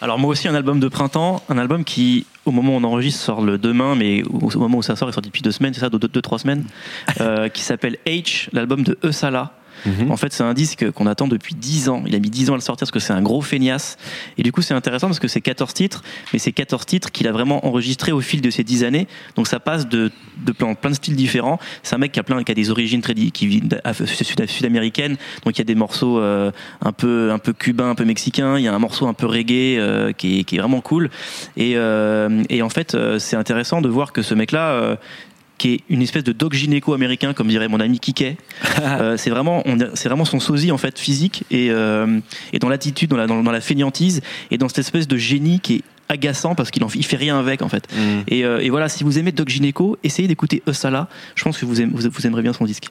Alors moi aussi un album de printemps, un album qui au moment où on enregistre sort le demain, mais au moment où ça sort, il sort depuis deux semaines, c'est ça, deux, deux, trois semaines, euh, qui s'appelle H, l'album de Mhm. En fait, c'est un disque qu'on attend depuis 10 ans. Il a mis 10 ans à le sortir parce que c'est un gros feignasse. Et du coup, c'est intéressant parce que c'est 14 titres, mais c'est 14 titres qu'il a vraiment enregistrés au fil de ces 10 années. Donc ça passe de, de plein, plein de styles différents. C'est un mec qui a plein, qui a des origines très, qui vit sud-américaines. Donc il y a des morceaux euh, un peu, un peu cubains, un peu mexicains. Il y a un morceau un peu reggae euh, qui, est, qui, est, vraiment cool. Et, euh, et en fait, c'est intéressant de voir que ce mec-là, qui est une espèce de dog gynéco américain, comme dirait mon ami Kike. euh, c'est vraiment, c'est vraiment son sosie en fait physique et, euh, et dans l'attitude, dans la, dans, la fainéantise et dans cette espèce de génie qui est agaçant parce qu'il il fait rien avec en fait. Mm. Et, euh, et, voilà, si vous aimez Doc Gynéco, essayez d'écouter Eusala. Je pense que vous, aimez, vous, vous aimerez bien son disque.